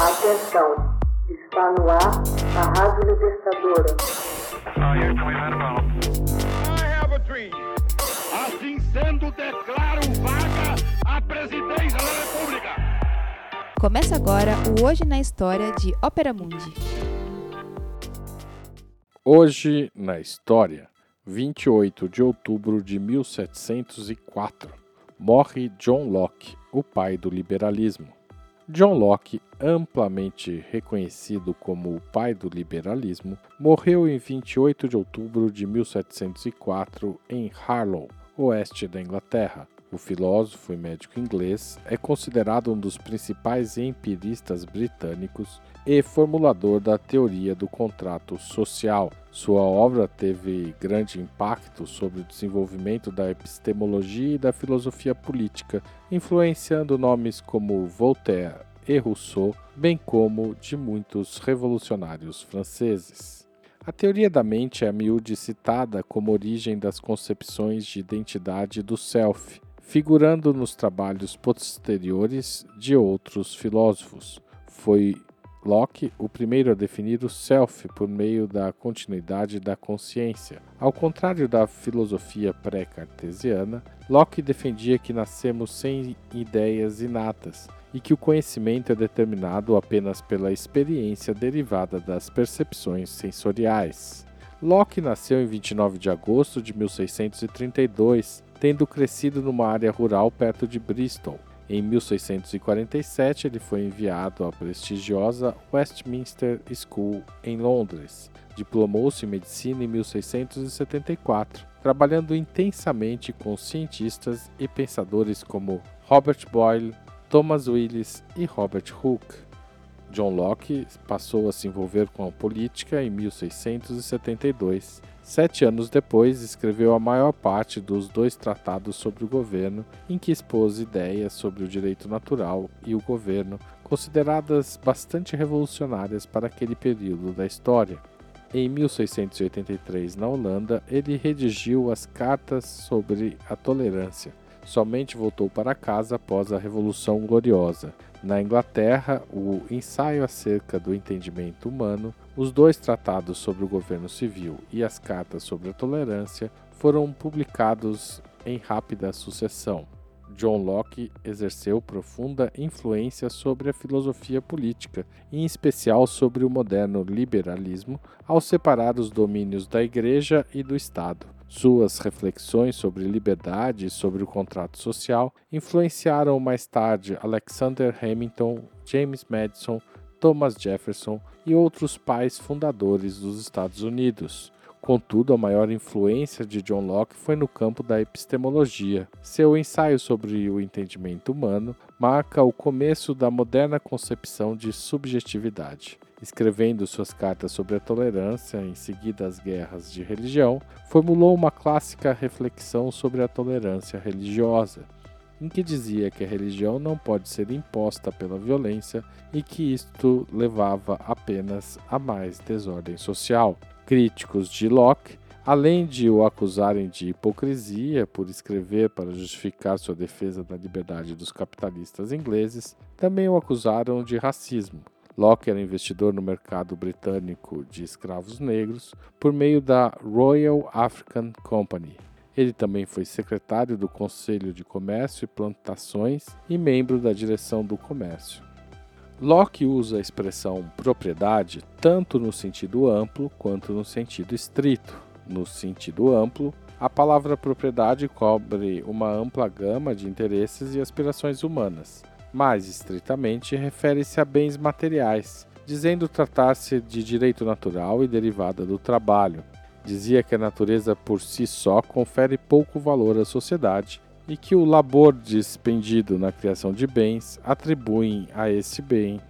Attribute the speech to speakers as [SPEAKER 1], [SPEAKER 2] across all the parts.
[SPEAKER 1] Atenção, está no ar a Rádio Libertadora.
[SPEAKER 2] Assim sendo, declaro vaga a presidência da República.
[SPEAKER 3] Começa agora o Hoje na História de Ópera Mundi.
[SPEAKER 4] Hoje na História, 28 de outubro de 1704, morre John Locke, o pai do liberalismo. John Locke, amplamente reconhecido como o pai do liberalismo, morreu em 28 de outubro de 1704 em Harlow, oeste da Inglaterra. O filósofo e médico inglês é considerado um dos principais empiristas britânicos e formulador da teoria do contrato social. Sua obra teve grande impacto sobre o desenvolvimento da epistemologia e da filosofia política, influenciando nomes como Voltaire e Rousseau, bem como de muitos revolucionários franceses. A teoria da mente é a miúde citada como origem das concepções de identidade do self, figurando nos trabalhos posteriores de outros filósofos. Foi Locke o primeiro a definir o self por meio da continuidade da consciência. Ao contrário da filosofia pré-cartesiana, Locke defendia que nascemos sem ideias inatas e que o conhecimento é determinado apenas pela experiência derivada das percepções sensoriais. Locke nasceu em 29 de agosto de 1632 tendo crescido numa área rural perto de Bristol. Em 1647, ele foi enviado à prestigiosa Westminster School em Londres. Diplomou-se em medicina em 1674, trabalhando intensamente com cientistas e pensadores como Robert Boyle, Thomas Willis e Robert Hooke. John Locke passou a se envolver com a política em 1672. Sete anos depois, escreveu a maior parte dos dois tratados sobre o governo, em que expôs ideias sobre o direito natural e o governo, consideradas bastante revolucionárias para aquele período da história. Em 1683, na Holanda, ele redigiu as Cartas sobre a Tolerância. Somente voltou para casa após a Revolução Gloriosa. Na Inglaterra, o Ensaio acerca do entendimento humano, os dois tratados sobre o governo civil e as cartas sobre a tolerância foram publicados em rápida sucessão. John Locke exerceu profunda influência sobre a filosofia política, em especial sobre o moderno liberalismo, ao separar os domínios da Igreja e do Estado. Suas reflexões sobre liberdade e sobre o contrato social influenciaram mais tarde Alexander Hamilton, James Madison, Thomas Jefferson e outros pais fundadores dos Estados Unidos. Contudo, a maior influência de John Locke foi no campo da epistemologia. Seu ensaio sobre o entendimento humano marca o começo da moderna concepção de subjetividade. Escrevendo suas cartas sobre a tolerância, em seguida as guerras de religião, formulou uma clássica reflexão sobre a tolerância religiosa, em que dizia que a religião não pode ser imposta pela violência e que isto levava apenas a mais desordem social. Críticos de Locke, além de o acusarem de hipocrisia por escrever para justificar sua defesa da liberdade dos capitalistas ingleses, também o acusaram de racismo Locke era investidor no mercado britânico de escravos negros por meio da Royal African Company. Ele também foi secretário do Conselho de Comércio e Plantações e membro da direção do comércio. Locke usa a expressão propriedade tanto no sentido amplo quanto no sentido estrito. No sentido amplo, a palavra propriedade cobre uma ampla gama de interesses e aspirações humanas, mais estritamente, refere-se a bens materiais, dizendo tratar-se de direito natural e derivada do trabalho. Dizia que a natureza por si só confere pouco valor à sociedade e que o labor despendido na criação de bens atribuem a esse bem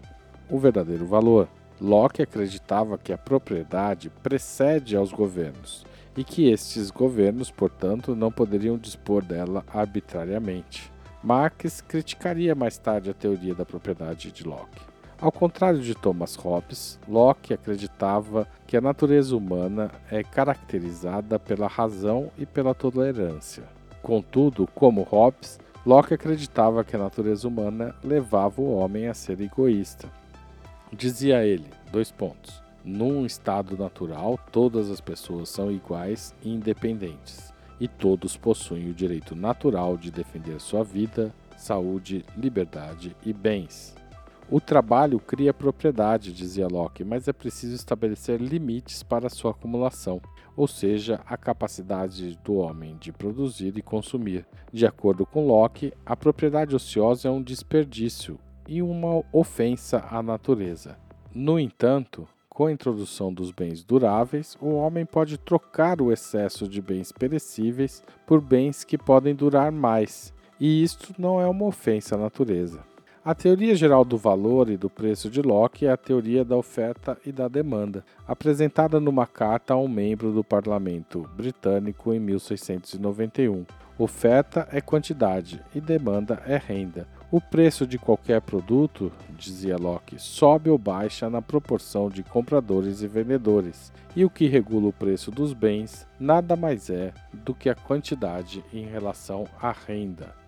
[SPEAKER 4] o verdadeiro valor. Locke acreditava que a propriedade precede aos governos e que estes governos, portanto, não poderiam dispor dela arbitrariamente. Marx criticaria mais tarde a teoria da propriedade de Locke. Ao contrário de Thomas Hobbes, Locke acreditava que a natureza humana é caracterizada pela razão e pela tolerância. Contudo, como Hobbes, Locke acreditava que a natureza humana levava o homem a ser egoísta. Dizia ele, dois pontos. Num estado natural, todas as pessoas são iguais e independentes, e todos possuem o direito natural de defender sua vida, saúde, liberdade e bens. O trabalho cria propriedade, dizia Locke, mas é preciso estabelecer limites para sua acumulação, ou seja, a capacidade do homem de produzir e consumir. De acordo com Locke, a propriedade ociosa é um desperdício e uma ofensa à natureza. No entanto, com a introdução dos bens duráveis, o homem pode trocar o excesso de bens perecíveis por bens que podem durar mais, e isto não é uma ofensa à natureza. A teoria geral do valor e do preço de Locke é a teoria da oferta e da demanda, apresentada numa carta a um membro do parlamento britânico em 1691. Oferta é quantidade e demanda é renda. O preço de qualquer produto, dizia Locke, sobe ou baixa na proporção de compradores e vendedores, e o que regula o preço dos bens nada mais é do que a quantidade em relação à renda.